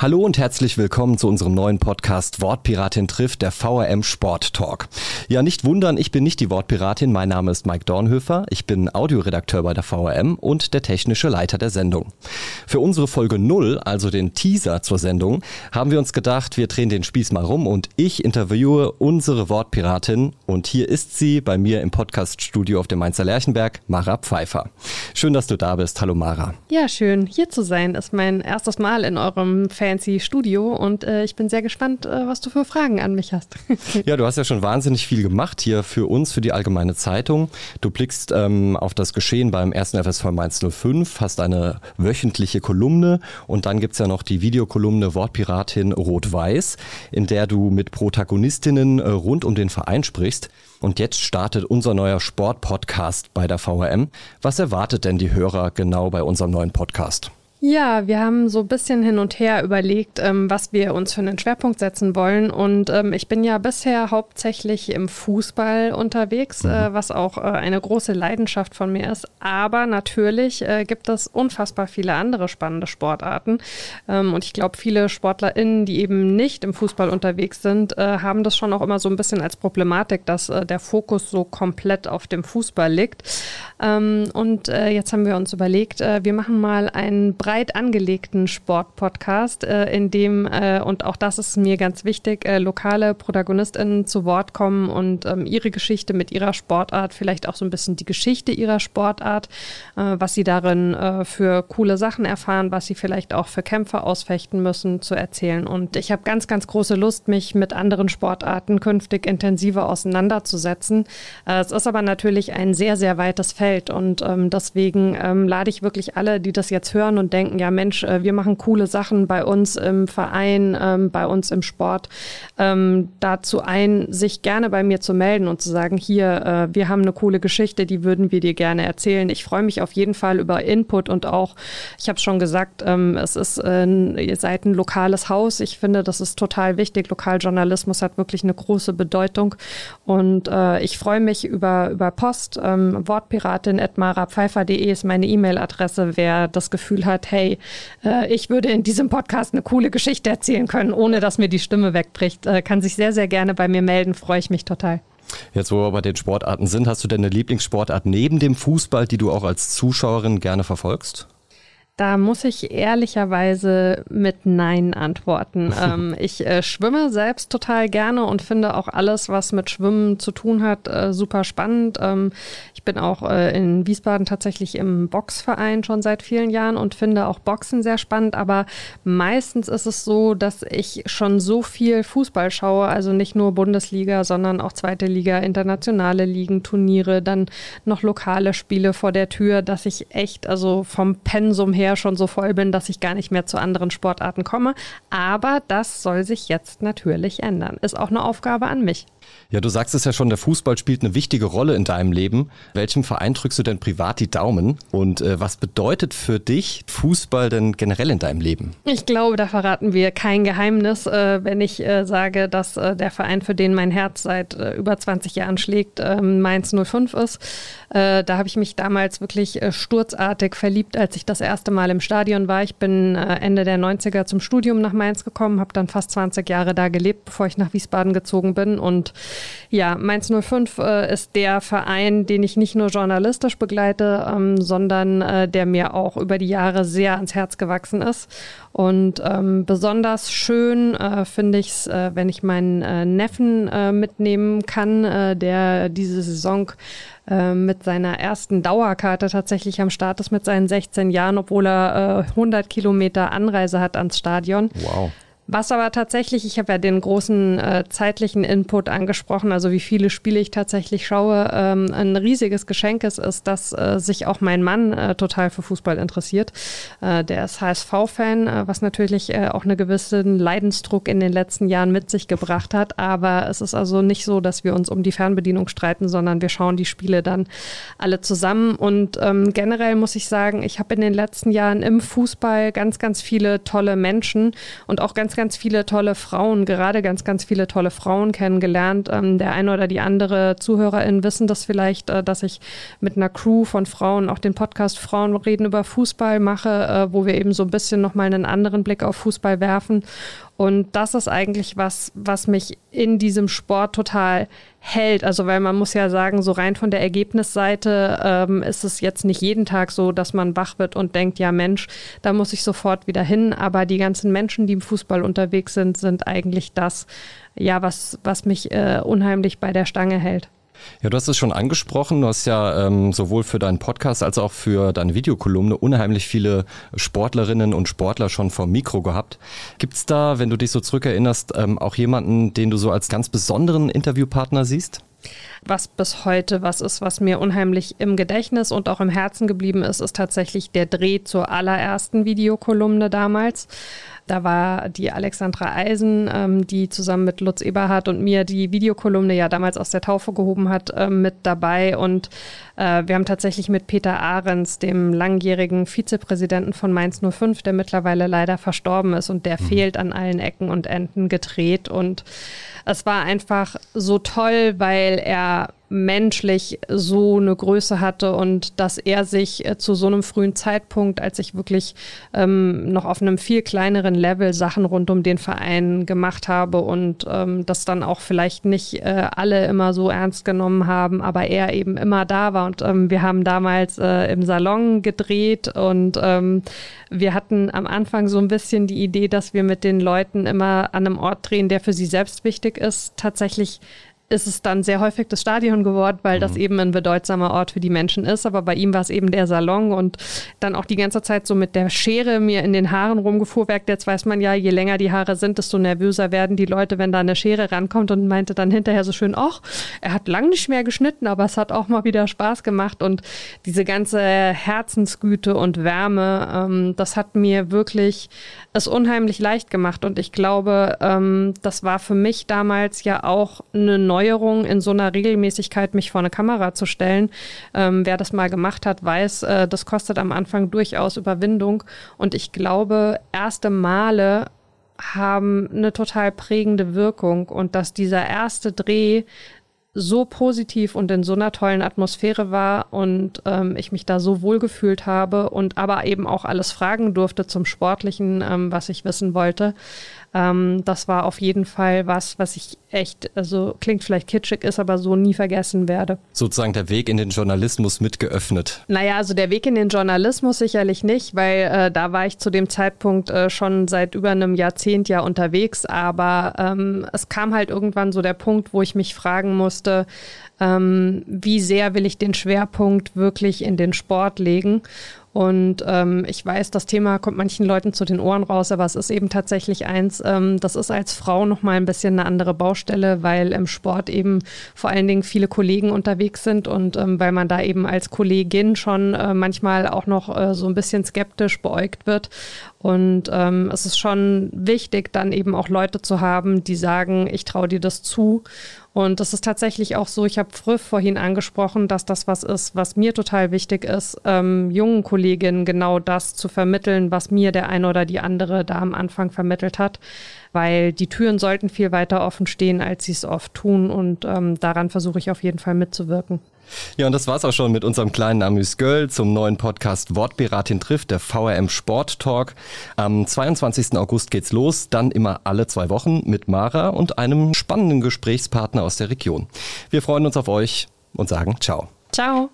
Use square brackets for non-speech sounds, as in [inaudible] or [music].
Hallo und herzlich willkommen zu unserem neuen Podcast Wortpiratin trifft, der VRM Sport Talk. Ja, nicht wundern, ich bin nicht die Wortpiratin, mein Name ist Mike Dornhöfer, ich bin Audioredakteur bei der VRM und der technische Leiter der Sendung. Für unsere Folge 0, also den Teaser zur Sendung, haben wir uns gedacht, wir drehen den Spieß mal rum und ich interviewe unsere Wortpiratin und hier ist sie bei mir im Podcaststudio auf dem Mainzer Lerchenberg, Mara Pfeiffer. Schön, dass du da bist. Hallo Mara. Ja, schön hier zu sein. Ist mein erstes Mal in eurem Fan fancy Studio und äh, ich bin sehr gespannt, äh, was du für Fragen an mich hast. [laughs] ja, du hast ja schon wahnsinnig viel gemacht hier für uns, für die Allgemeine Zeitung. Du blickst ähm, auf das Geschehen beim ersten FSV Mainz 05, hast eine wöchentliche Kolumne und dann gibt es ja noch die Videokolumne Wortpiratin Rot-Weiß, in der du mit Protagonistinnen äh, rund um den Verein sprichst. Und jetzt startet unser neuer Sport-Podcast bei der VRM. Was erwartet denn die Hörer genau bei unserem neuen Podcast? Ja, wir haben so ein bisschen hin und her überlegt, ähm, was wir uns für einen Schwerpunkt setzen wollen. Und ähm, ich bin ja bisher hauptsächlich im Fußball unterwegs, mhm. äh, was auch äh, eine große Leidenschaft von mir ist. Aber natürlich äh, gibt es unfassbar viele andere spannende Sportarten. Ähm, und ich glaube, viele SportlerInnen, die eben nicht im Fußball unterwegs sind, äh, haben das schon auch immer so ein bisschen als Problematik, dass äh, der Fokus so komplett auf dem Fußball liegt. Ähm, und jetzt haben wir uns überlegt, wir machen mal einen breit angelegten Sportpodcast, äh, in dem, äh, und auch das ist mir ganz wichtig, äh, lokale ProtagonistInnen zu Wort kommen und ähm, ihre Geschichte mit ihrer Sportart, vielleicht auch so ein bisschen die Geschichte ihrer Sportart, äh, was sie darin äh, für coole Sachen erfahren, was sie vielleicht auch für Kämpfe ausfechten müssen, zu erzählen. Und ich habe ganz, ganz große Lust, mich mit anderen Sportarten künftig intensiver auseinanderzusetzen. Äh, es ist aber natürlich ein sehr, sehr weites Feld und ähm, deswegen ähm, lade ich wirklich alle, die das jetzt hören und denken, ja Mensch, äh, wir machen coole Sachen bei uns im Verein, ähm, bei uns im Sport, ähm, dazu ein, sich gerne bei mir zu melden und zu sagen, hier, äh, wir haben eine coole Geschichte, die würden wir dir gerne erzählen. Ich freue mich auf jeden Fall über Input und auch, ich habe schon gesagt, ähm, es ist, äh, ihr seid ein lokales Haus. Ich finde, das ist total wichtig. Lokaljournalismus hat wirklich eine große Bedeutung und äh, ich freue mich über, über Post. Ähm, Wortpiratin.marapfeifer.de ist meine E-Mail-Adresse. Wer das Gefühl hat, hey, äh, ich würde in diesem Podcast eine coole Geschichte erzählen können, ohne dass mir die Stimme wegbricht, äh, kann sich sehr, sehr gerne bei mir melden. Freue ich mich total. Jetzt, wo wir bei den Sportarten sind, hast du denn eine Lieblingssportart neben dem Fußball, die du auch als Zuschauerin gerne verfolgst? Da muss ich ehrlicherweise mit Nein antworten. [laughs] ähm, ich äh, schwimme selbst total gerne und finde auch alles, was mit Schwimmen zu tun hat, äh, super spannend. Ähm, ich bin auch äh, in Wiesbaden tatsächlich im Boxverein schon seit vielen Jahren und finde auch Boxen sehr spannend. Aber meistens ist es so, dass ich schon so viel Fußball schaue, also nicht nur Bundesliga, sondern auch zweite Liga, internationale Ligen, Turniere, dann noch lokale Spiele vor der Tür, dass ich echt, also vom Pensum her, schon so voll bin, dass ich gar nicht mehr zu anderen Sportarten komme. Aber das soll sich jetzt natürlich ändern. Ist auch eine Aufgabe an mich. Ja, du sagst es ja schon, der Fußball spielt eine wichtige Rolle in deinem Leben. Welchem Verein drückst du denn privat die Daumen? Und äh, was bedeutet für dich Fußball denn generell in deinem Leben? Ich glaube, da verraten wir kein Geheimnis, äh, wenn ich äh, sage, dass äh, der Verein, für den mein Herz seit äh, über 20 Jahren schlägt, ähm, Mainz 05 ist. Äh, da habe ich mich damals wirklich sturzartig verliebt, als ich das erste Mal im Stadion war. Ich bin Ende der 90er zum Studium nach Mainz gekommen, habe dann fast 20 Jahre da gelebt, bevor ich nach Wiesbaden gezogen bin und ja, Mainz 05 äh, ist der Verein, den ich nicht nur journalistisch begleite, ähm, sondern äh, der mir auch über die Jahre sehr ans Herz gewachsen ist. Und ähm, besonders schön äh, finde ich es, äh, wenn ich meinen äh, Neffen äh, mitnehmen kann, der diese Saison mit seiner ersten Dauerkarte tatsächlich am Start ist mit seinen 16 Jahren, obwohl er 100 Kilometer Anreise hat ans Stadion. Wow. Was aber tatsächlich, ich habe ja den großen äh, zeitlichen Input angesprochen, also wie viele Spiele ich tatsächlich schaue, ähm, ein riesiges Geschenk ist, ist, dass äh, sich auch mein Mann äh, total für Fußball interessiert. Äh, der ist HSV-Fan, äh, was natürlich äh, auch einen gewissen Leidensdruck in den letzten Jahren mit sich gebracht hat. Aber es ist also nicht so, dass wir uns um die Fernbedienung streiten, sondern wir schauen die Spiele dann alle zusammen. Und ähm, generell muss ich sagen, ich habe in den letzten Jahren im Fußball ganz, ganz viele tolle Menschen und auch ganz ganz viele tolle Frauen, gerade ganz, ganz viele tolle Frauen kennengelernt. Ähm, der eine oder die andere Zuhörerin wissen das vielleicht, äh, dass ich mit einer Crew von Frauen auch den Podcast Frauen reden über Fußball mache, äh, wo wir eben so ein bisschen nochmal einen anderen Blick auf Fußball werfen. Und das ist eigentlich was, was mich in diesem Sport total hält. Also weil man muss ja sagen, so rein von der Ergebnisseite ähm, ist es jetzt nicht jeden Tag so, dass man wach wird und denkt, ja Mensch, da muss ich sofort wieder hin. Aber die ganzen Menschen, die im Fußball unterwegs sind, sind eigentlich das, ja, was, was mich äh, unheimlich bei der Stange hält. Ja, du hast es schon angesprochen. Du hast ja ähm, sowohl für deinen Podcast als auch für deine Videokolumne unheimlich viele Sportlerinnen und Sportler schon vom Mikro gehabt. Gibt es da, wenn du dich so zurückerinnerst, ähm, auch jemanden, den du so als ganz besonderen Interviewpartner siehst? Was bis heute was ist, was mir unheimlich im Gedächtnis und auch im Herzen geblieben ist, ist tatsächlich der Dreh zur allerersten Videokolumne damals. Da war die Alexandra Eisen, ähm, die zusammen mit Lutz Eberhardt und mir die Videokolumne ja damals aus der Taufe gehoben hat, äh, mit dabei. Und äh, wir haben tatsächlich mit Peter Ahrens, dem langjährigen Vizepräsidenten von Mainz 05, der mittlerweile leider verstorben ist und der mhm. fehlt an allen Ecken und Enden gedreht. Und es war einfach so toll, weil er menschlich so eine Größe hatte und dass er sich äh, zu so einem frühen Zeitpunkt, als ich wirklich ähm, noch auf einem viel kleineren Level Sachen rund um den Verein gemacht habe und ähm, das dann auch vielleicht nicht äh, alle immer so ernst genommen haben, aber er eben immer da war und ähm, wir haben damals äh, im Salon gedreht und ähm, wir hatten am Anfang so ein bisschen die Idee, dass wir mit den Leuten immer an einem Ort drehen, der für sie selbst wichtig ist. Tatsächlich ist es dann sehr häufig das Stadion geworden, weil mhm. das eben ein bedeutsamer Ort für die Menschen ist. Aber bei ihm war es eben der Salon und dann auch die ganze Zeit so mit der Schere mir in den Haaren rumgefuhrwerkt. Jetzt weiß man ja, je länger die Haare sind, desto nervöser werden die Leute, wenn da eine Schere rankommt und meinte dann hinterher so schön, ach, er hat lang nicht mehr geschnitten, aber es hat auch mal wieder Spaß gemacht und diese ganze Herzensgüte und Wärme, ähm, das hat mir wirklich es unheimlich leicht gemacht und ich glaube, ähm, das war für mich damals ja auch eine neue Neuerung, in so einer Regelmäßigkeit mich vor eine Kamera zu stellen. Ähm, wer das mal gemacht hat, weiß, äh, das kostet am Anfang durchaus Überwindung. Und ich glaube, erste Male haben eine total prägende Wirkung und dass dieser erste Dreh so positiv und in so einer tollen Atmosphäre war und ähm, ich mich da so wohl gefühlt habe und aber eben auch alles fragen durfte zum Sportlichen, ähm, was ich wissen wollte. Ähm, das war auf jeden Fall was, was ich echt, also klingt vielleicht kitschig, ist aber so nie vergessen werde. Sozusagen der Weg in den Journalismus mitgeöffnet. Naja, also der Weg in den Journalismus sicherlich nicht, weil äh, da war ich zu dem Zeitpunkt äh, schon seit über einem Jahrzehnt ja unterwegs, aber ähm, es kam halt irgendwann so der Punkt, wo ich mich fragen musste, ähm, wie sehr will ich den Schwerpunkt wirklich in den Sport legen und ähm, ich weiß, das Thema kommt manchen Leuten zu den Ohren raus, aber es ist eben tatsächlich eins, ähm, das ist als Frau nochmal ein bisschen eine andere Baustelle, weil im Sport eben vor allen Dingen viele Kollegen unterwegs sind und ähm, weil man da eben als Kollegin schon äh, manchmal auch noch äh, so ein bisschen skeptisch beäugt wird. Und ähm, es ist schon wichtig, dann eben auch Leute zu haben, die sagen, ich traue dir das zu. Und das ist tatsächlich auch so, ich habe früh vorhin angesprochen, dass das was ist, was mir total wichtig ist, ähm, jungen Kolleginnen genau das zu vermitteln, was mir der eine oder die andere da am Anfang vermittelt hat. Weil die Türen sollten viel weiter offen stehen, als sie es oft tun. Und ähm, daran versuche ich auf jeden Fall mitzuwirken. Ja, und das war's auch schon mit unserem kleinen Amüs-Göll zum neuen Podcast Wortpiratin trifft, der VRM Sport Talk. Am 22. August geht's los, dann immer alle zwei Wochen mit Mara und einem spannenden Gesprächspartner aus der Region. Wir freuen uns auf euch und sagen Ciao. Ciao.